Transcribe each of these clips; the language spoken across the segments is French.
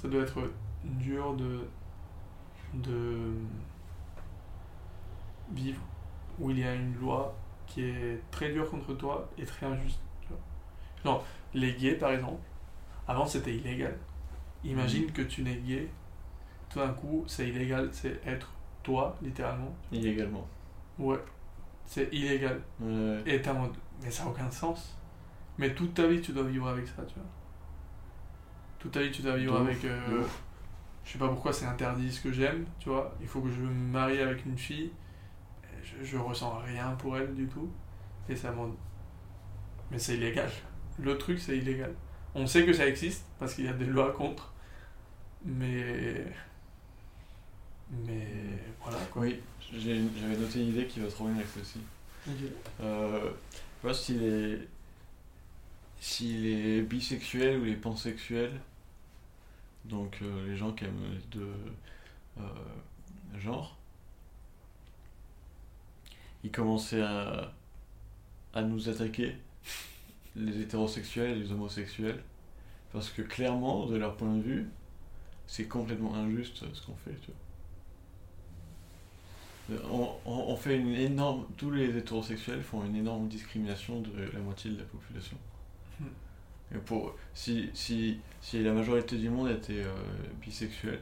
ça doit être dur de, de vivre où il y a une loi qui est très dure contre toi et très injuste. Genre, les gays, par exemple, avant c'était illégal. Imagine Mhm. que tu n'es gay, tout d'un coup, c'est illégal, c'est être toi, littéralement. Illégalement. Ouais, c'est illégal. Ouais. Et t'es en mode, mais ça n'a aucun sens. Mais toute ta vie, tu dois vivre avec ça, tu vois. Toute ta vie, tu dois vivre De avec. euh, je sais pas pourquoi c'est interdit ce que j'aime, tu vois. Il faut que je me marie avec une fille. Je, je ressens rien pour elle du tout. Et ça m'en. Mais c'est illégal. Le truc, c'est illégal. On sait que ça existe parce qu'il y a des lois contre. Mais. Mais. Voilà quoi. Oui, j'avais noté une idée qui va trop bien avec ceci. Euh, tu vois, si les, si les bisexuels ou les pansexuels, donc euh, les gens qui aiment les deux euh, genres, ils commençaient à, nous attaquer, les hétérosexuels et les homosexuels, parce que clairement, de leur point de vue, c'est complètement injuste ce qu'on fait, tu vois. On, on- on fait une énorme. Tous les hétérosexuels font une énorme discrimination de la moitié de la population. Hmm. Et pour, si, si, si la majorité du monde était euh, bisexuel,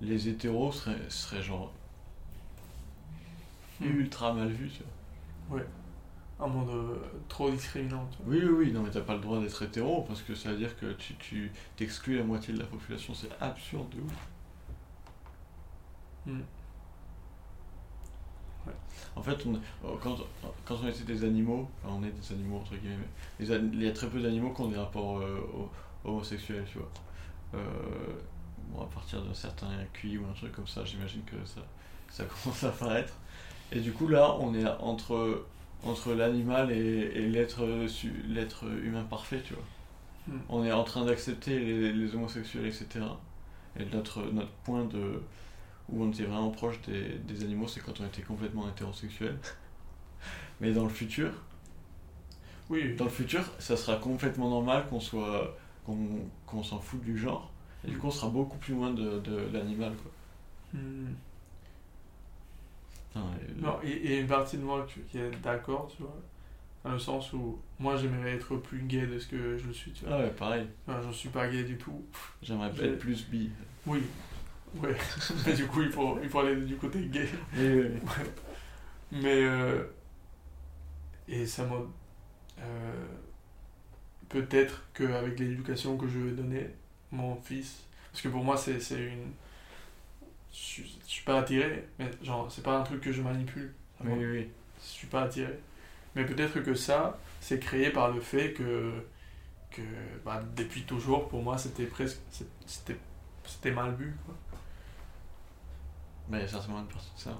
les hétéros seraient, seraient genre Hmm. ultra mal vus, tu vois. Un monde euh, trop discriminant, tu vois. Oui, oui, oui, non, mais t'as pas le droit d'être hétéro parce que ça veut dire que tu, tu t'exclus la moitié de la population, c'est absurde de ouf. En fait, on, euh, quand, quand on était des animaux, enfin on est des animaux entre guillemets, mais les il y a très peu d'animaux qui ont des rapports euh, ho- homosexuels, tu vois. Euh, bon, à partir d'un certain QI ou un truc comme ça, j'imagine que ça, ça commence à apparaître. Et du coup, là, on est entre, entre l'animal et, et l'être humain parfait, tu vois. Hmm. On est en train d'accepter les, les homosexuels, etc. Et notre, notre point de où on était vraiment proche des, des animaux, c'est quand on était complètement hétérosexuel. Mais dans le futur, Oui, dans le futur, ça sera complètement normal qu'on soit qu'on qu'on s'en foute du genre. Et du coup, on sera beaucoup plus loin de, de l'animal. Hmm. Et- Non, et, et une partie de moi qui qui est d'accord, tu vois, dans le sens où moi j'aimerais être plus gay de ce que je le suis, tu vois. Ah ouais, pareil. Enfin, je suis pas gay du tout. J'aimerais J'ai- être plus bi. Oui, ouais. Mais du coup, il faut, il faut aller du côté gay. Oui, oui, oui. Mais. euh, et ça m'a. euh, Peut-être qu'avec l'éducation que je vais donner, mon fils. Parce que pour moi, c'est une. Je je suis pas attiré, mais genre, c'est pas un truc que je manipule. Oui, oui, oui. je suis pas attiré. Mais peut-être que ça, c'est créé par le fait que, que bah, depuis toujours, pour moi, c'était presque. c'était mal vu. Quoi. Mais il y a certainement une partie de ça.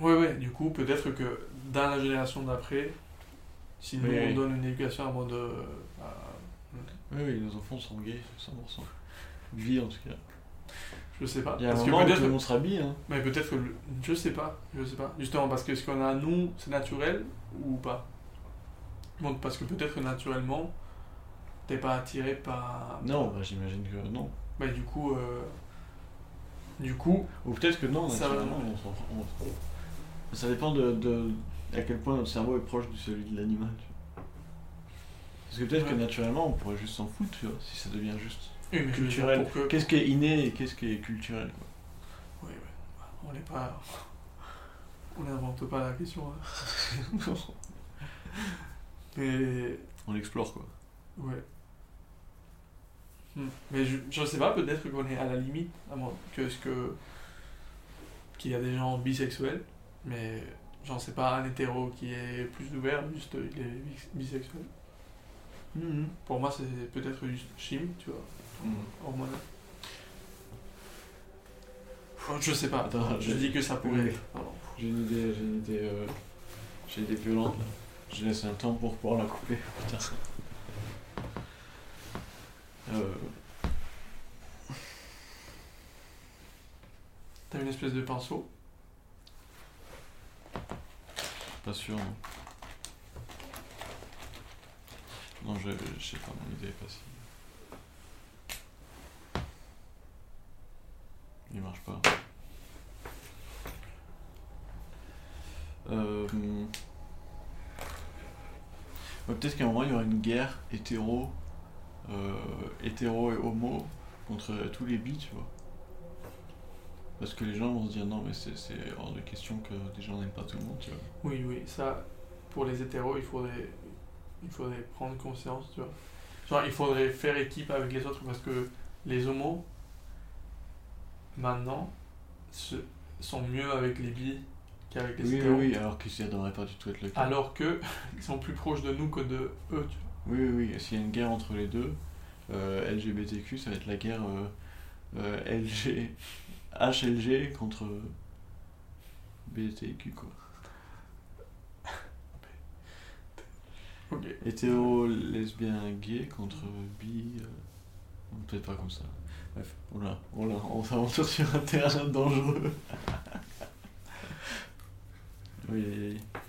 Ouais, ouais, du coup, peut-être que dans la génération d'après, si nous Oui, on oui. donne une éducation à mode. euh, bah, Oui, oui, nos enfants sont gays, 100%. Bi en tout cas. je sais pas. Il y a un Parce que moment où tout peut-être. le monde hein. Mais peut-être que. le- Je sais pas, je sais pas. Justement, parce que ce qu'on a nous, c'est naturel ou pas? Bon, parce que peut-être que naturellement, t'es pas attiré par. Non, bah, j'imagine que non. Bah, du coup. euh, Du coup, Ou peut-être que non, Ça va. naturellement, on s'en- on- Ça dépend de, de à quel point notre cerveau est proche de celui de l'animal. tu vois. Parce que peut-être que naturellement, on pourrait juste s'en foutre, tu vois, si ça devient juste oui, culturel. Qu'est-ce qui est inné et qu'est-ce qui est culturel quoi. Oui. On n'est pas. On n'invente pas la question. hein. Mais. On l'explore quoi. Ouais. Hmm. Mais je, je sais pas, peut-être qu'on est à la limite, à moins que ce que. qu'il y a des gens bisexuels, mais j'en sais pas un hétéro qui est plus ouvert, juste il est bis- bisexuel. Pour moi, c'est peut-être juste chim, tu vois, Mhm. hormonal. Oh, Je sais pas, Attends, je dis que ça pourrait être. J'ai une idée, j'ai une idée, euh, j'ai une idée violente là. Je laisse un temps pour pouvoir la couper. Putain. Euh, T'as une espèce de pinceau? pas sûr. Non, non je, sais pas, mon idée est pas si. marche pas. Euh, ouais, Peut-être qu'à un moment il y aura une guerre hétéro, hétéro et homo contre tous les bi, tu vois. Parce que les gens vont se dire non, mais c'est hors de question que des gens n'aiment pas tout le monde, tu vois. Oui, oui, ça, pour les hétéros, il faudrait, il faudrait prendre conscience, tu vois. Genre, il faudrait faire équipe avec les autres parce que les homos, maintenant, se, sont mieux avec les bi qu'avec les Oui, oui, hétéros. oui, alors que ça devrait pas du tout être le cas. Alors que ils sont plus proches de nous que de eux, tu vois. Oui, oui, oui. S'il y a une guerre entre les deux, euh, LGBTQ, ça va être la guerre euh, euh, LG, HLG contre BTQ, quoi. Ok. Hétéro, lesbien, gay contre bi. euh, Peut-être pas comme ça. Bref, oula, oula, on s'aventure sur un terrain dangereux. oui, oui, oui.